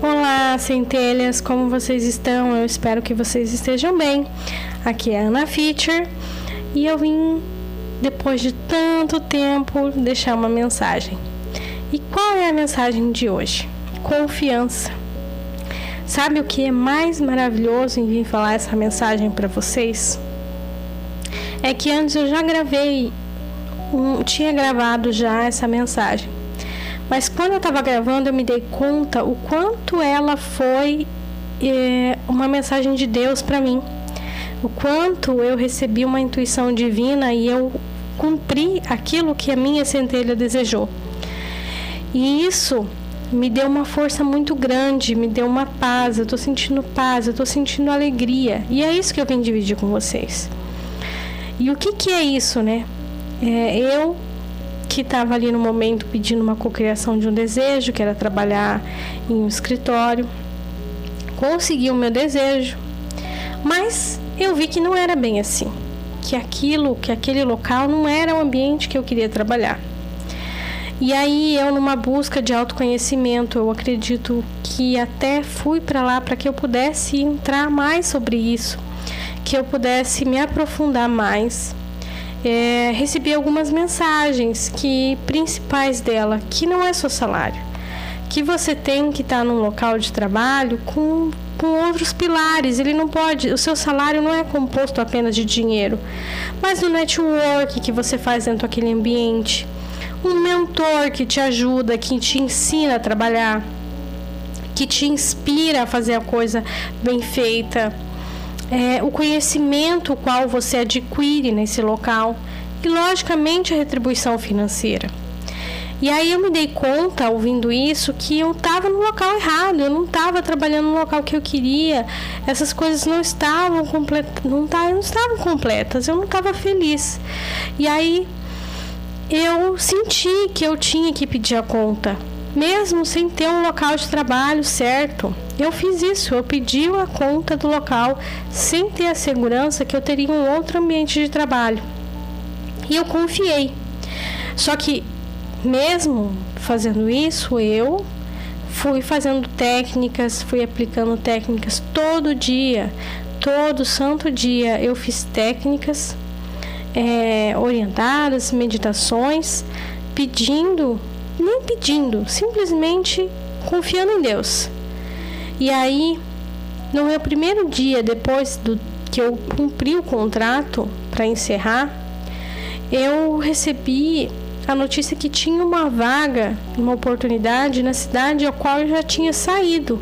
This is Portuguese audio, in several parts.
Olá, centelhas, como vocês estão? Eu espero que vocês estejam bem. Aqui é a Ana Feature e eu vim, depois de tanto tempo, deixar uma mensagem. E qual é a mensagem de hoje? Confiança. Sabe o que é mais maravilhoso em vir falar essa mensagem para vocês? É que antes eu já gravei, um, tinha gravado já essa mensagem mas quando eu estava gravando, eu me dei conta o quanto ela foi é, uma mensagem de Deus para mim. O quanto eu recebi uma intuição divina e eu cumpri aquilo que a minha centelha desejou. E isso me deu uma força muito grande, me deu uma paz. Eu estou sentindo paz, eu estou sentindo alegria. E é isso que eu vim dividir com vocês. E o que, que é isso, né? É, eu que estava ali no momento pedindo uma cocriação de um desejo, que era trabalhar em um escritório. Consegui o meu desejo, mas eu vi que não era bem assim, que aquilo, que aquele local não era o ambiente que eu queria trabalhar. E aí eu numa busca de autoconhecimento, eu acredito que até fui para lá para que eu pudesse entrar mais sobre isso, que eu pudesse me aprofundar mais é, recebi algumas mensagens que principais dela, que não é seu salário, que você tem que estar num local de trabalho com, com outros pilares. Ele não pode, o seu salário não é composto apenas de dinheiro, mas do network que você faz dentro daquele ambiente, um mentor que te ajuda, que te ensina a trabalhar, que te inspira a fazer a coisa bem feita é, o conhecimento qual você adquire nesse local e, logicamente, a retribuição financeira. E aí eu me dei conta, ouvindo isso, que eu estava no local errado, eu não estava trabalhando no local que eu queria, essas coisas não estavam completas, não, não estavam completas, eu não estava feliz. E aí eu senti que eu tinha que pedir a conta mesmo sem ter um local de trabalho certo. Eu fiz isso, eu pedi a conta do local sem ter a segurança que eu teria um outro ambiente de trabalho. E eu confiei. Só que, mesmo fazendo isso, eu fui fazendo técnicas, fui aplicando técnicas todo dia, todo santo dia eu fiz técnicas é, orientadas, meditações, pedindo nem pedindo, simplesmente confiando em Deus. E aí, no meu primeiro dia depois do que eu cumpri o contrato para encerrar, eu recebi a notícia que tinha uma vaga, uma oportunidade na cidade a qual eu já tinha saído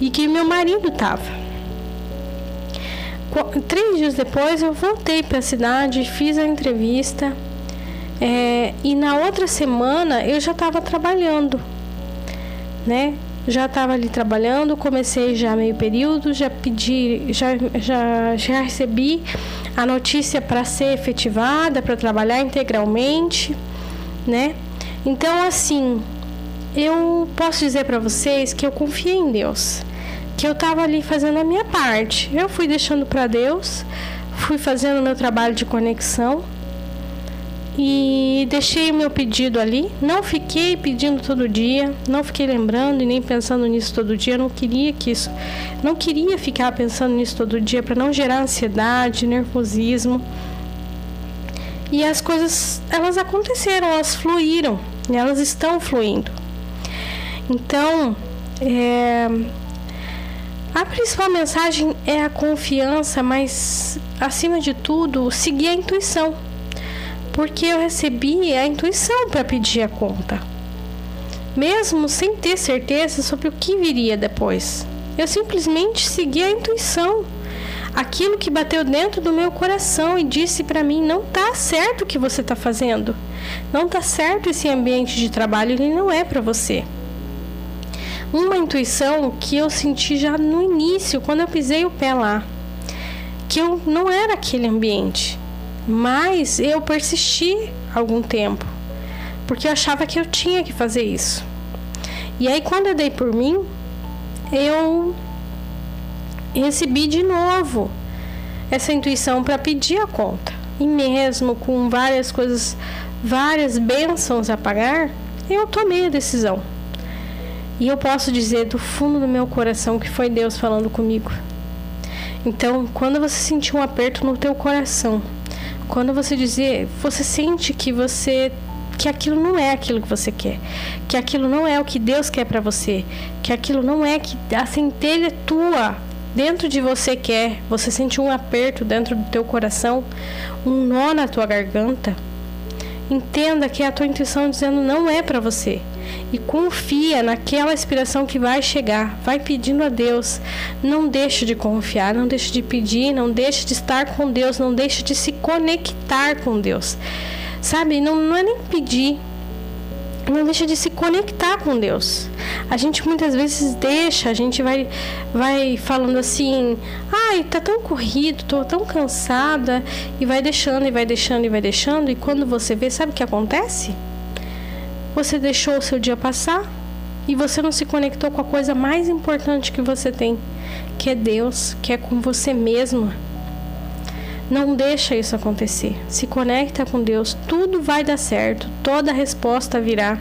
e que meu marido estava. Três dias depois eu voltei para a cidade, fiz a entrevista é, e na outra semana eu já estava trabalhando, né? Já estava ali trabalhando, comecei já meio período, já pedi, já, já, já recebi a notícia para ser efetivada, para trabalhar integralmente, né? Então, assim, eu posso dizer para vocês que eu confiei em Deus, que eu estava ali fazendo a minha parte. Eu fui deixando para Deus, fui fazendo o meu trabalho de conexão e deixei o meu pedido ali. Não fiquei pedindo todo dia, não fiquei lembrando e nem pensando nisso todo dia. Eu não queria que isso, não queria ficar pensando nisso todo dia para não gerar ansiedade, nervosismo. E as coisas, elas aconteceram, elas fluíram, e elas estão fluindo. Então, é, a principal mensagem é a confiança, mas acima de tudo, seguir a intuição porque eu recebi a intuição para pedir a conta, mesmo sem ter certeza sobre o que viria depois. Eu simplesmente segui a intuição, aquilo que bateu dentro do meu coração e disse para mim: não tá certo o que você está fazendo, não tá certo esse ambiente de trabalho, ele não é para você. Uma intuição que eu senti já no início, quando eu pisei o pé lá, que eu não era aquele ambiente mas eu persisti algum tempo, porque eu achava que eu tinha que fazer isso. E aí, quando eu dei por mim, eu recebi de novo essa intuição para pedir a conta. E mesmo com várias coisas, várias bênçãos a pagar, eu tomei a decisão. E eu posso dizer do fundo do meu coração que foi Deus falando comigo. Então, quando você sentir um aperto no teu coração, quando você dizer, você sente que você que aquilo não é aquilo que você quer, que aquilo não é o que Deus quer para você, que aquilo não é que a centelha tua dentro de você quer, você sente um aperto dentro do teu coração, um nó na tua garganta, entenda que é a tua intuição dizendo não é para você e confia naquela inspiração que vai chegar. Vai pedindo a Deus. Não deixe de confiar, não deixe de pedir, não deixe de estar com Deus, não deixe de se conectar com Deus. Sabe, não, não é nem pedir, não deixa de se conectar com Deus. A gente muitas vezes deixa, a gente vai vai falando assim: "Ai, tá tão corrido, tô tão cansada", e vai deixando e vai deixando e vai deixando, e quando você vê, sabe o que acontece? Você deixou o seu dia passar e você não se conectou com a coisa mais importante que você tem, que é Deus, que é com você mesmo. Não deixa isso acontecer. Se conecta com Deus, tudo vai dar certo, toda resposta virá.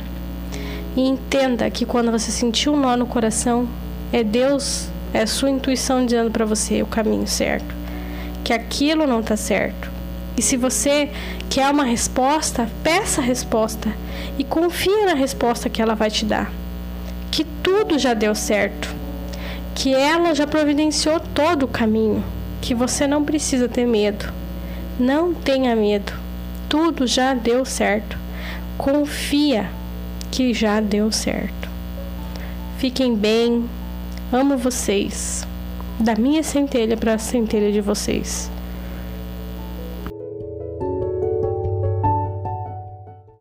E entenda que quando você sentir um nó no coração, é Deus, é sua intuição dizendo para você o caminho certo, que aquilo não está certo. E se você quer uma resposta, peça a resposta e confia na resposta que ela vai te dar. Que tudo já deu certo, que ela já providenciou todo o caminho, que você não precisa ter medo. Não tenha medo. Tudo já deu certo. Confia que já deu certo. Fiquem bem. Amo vocês. Da minha centelha para a centelha de vocês.